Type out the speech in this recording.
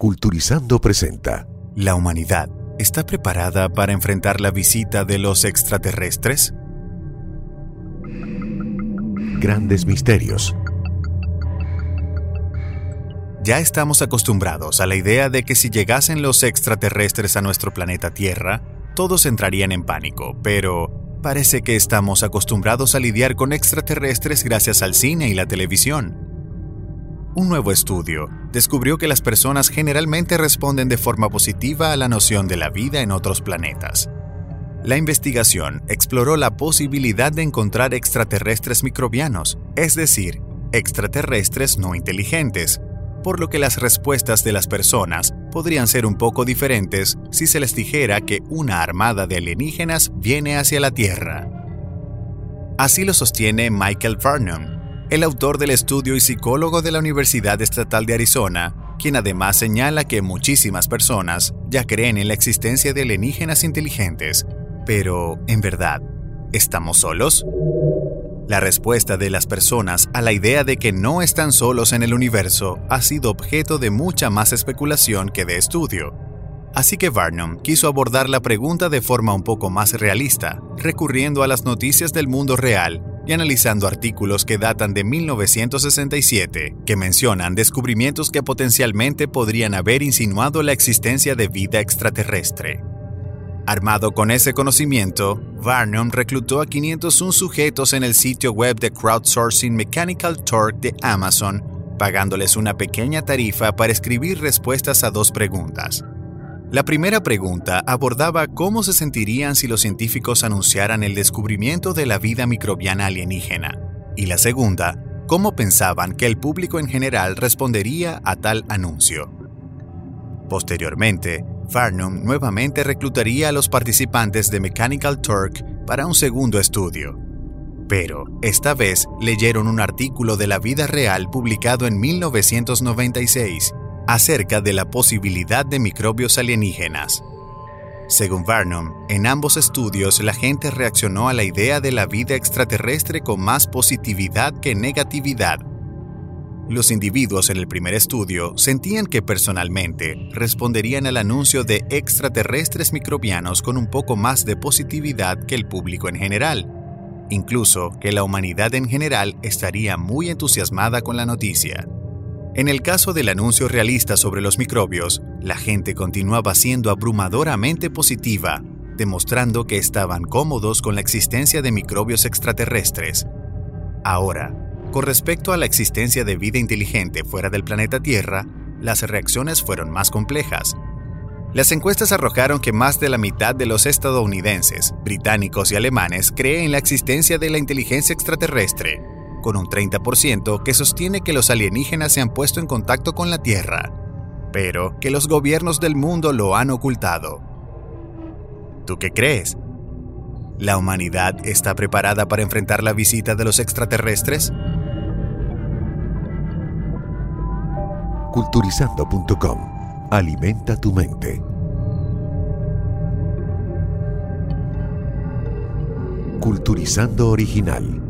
Culturizando presenta ¿La humanidad está preparada para enfrentar la visita de los extraterrestres? Grandes Misterios. Ya estamos acostumbrados a la idea de que si llegasen los extraterrestres a nuestro planeta Tierra, todos entrarían en pánico, pero parece que estamos acostumbrados a lidiar con extraterrestres gracias al cine y la televisión. Un nuevo estudio descubrió que las personas generalmente responden de forma positiva a la noción de la vida en otros planetas. La investigación exploró la posibilidad de encontrar extraterrestres microbianos, es decir, extraterrestres no inteligentes, por lo que las respuestas de las personas podrían ser un poco diferentes si se les dijera que una armada de alienígenas viene hacia la Tierra. Así lo sostiene Michael Farnham, el autor del estudio y psicólogo de la Universidad Estatal de Arizona, quien además señala que muchísimas personas ya creen en la existencia de alienígenas inteligentes. Pero, en verdad, ¿estamos solos? La respuesta de las personas a la idea de que no están solos en el universo ha sido objeto de mucha más especulación que de estudio. Así que Barnum quiso abordar la pregunta de forma un poco más realista, recurriendo a las noticias del mundo real analizando artículos que datan de 1967, que mencionan descubrimientos que potencialmente podrían haber insinuado la existencia de vida extraterrestre. Armado con ese conocimiento, Barnum reclutó a 501 sujetos en el sitio web de crowdsourcing Mechanical Turk de Amazon, pagándoles una pequeña tarifa para escribir respuestas a dos preguntas. La primera pregunta abordaba cómo se sentirían si los científicos anunciaran el descubrimiento de la vida microbiana alienígena. Y la segunda, cómo pensaban que el público en general respondería a tal anuncio. Posteriormente, Farnum nuevamente reclutaría a los participantes de Mechanical Turk para un segundo estudio. Pero, esta vez leyeron un artículo de la vida real publicado en 1996 acerca de la posibilidad de microbios alienígenas. Según Barnum, en ambos estudios la gente reaccionó a la idea de la vida extraterrestre con más positividad que negatividad. Los individuos en el primer estudio sentían que personalmente responderían al anuncio de extraterrestres microbianos con un poco más de positividad que el público en general, incluso que la humanidad en general estaría muy entusiasmada con la noticia. En el caso del anuncio realista sobre los microbios, la gente continuaba siendo abrumadoramente positiva, demostrando que estaban cómodos con la existencia de microbios extraterrestres. Ahora, con respecto a la existencia de vida inteligente fuera del planeta Tierra, las reacciones fueron más complejas. Las encuestas arrojaron que más de la mitad de los estadounidenses, británicos y alemanes creen en la existencia de la inteligencia extraterrestre, con un 30% que sostiene que los alienígenas se han puesto en contacto con la Tierra, pero que los gobiernos del mundo lo han ocultado. ¿Tú qué crees? ¿La humanidad está preparada para enfrentar la visita de los extraterrestres? Culturizando.com. Alimenta tu mente. Culturizando Original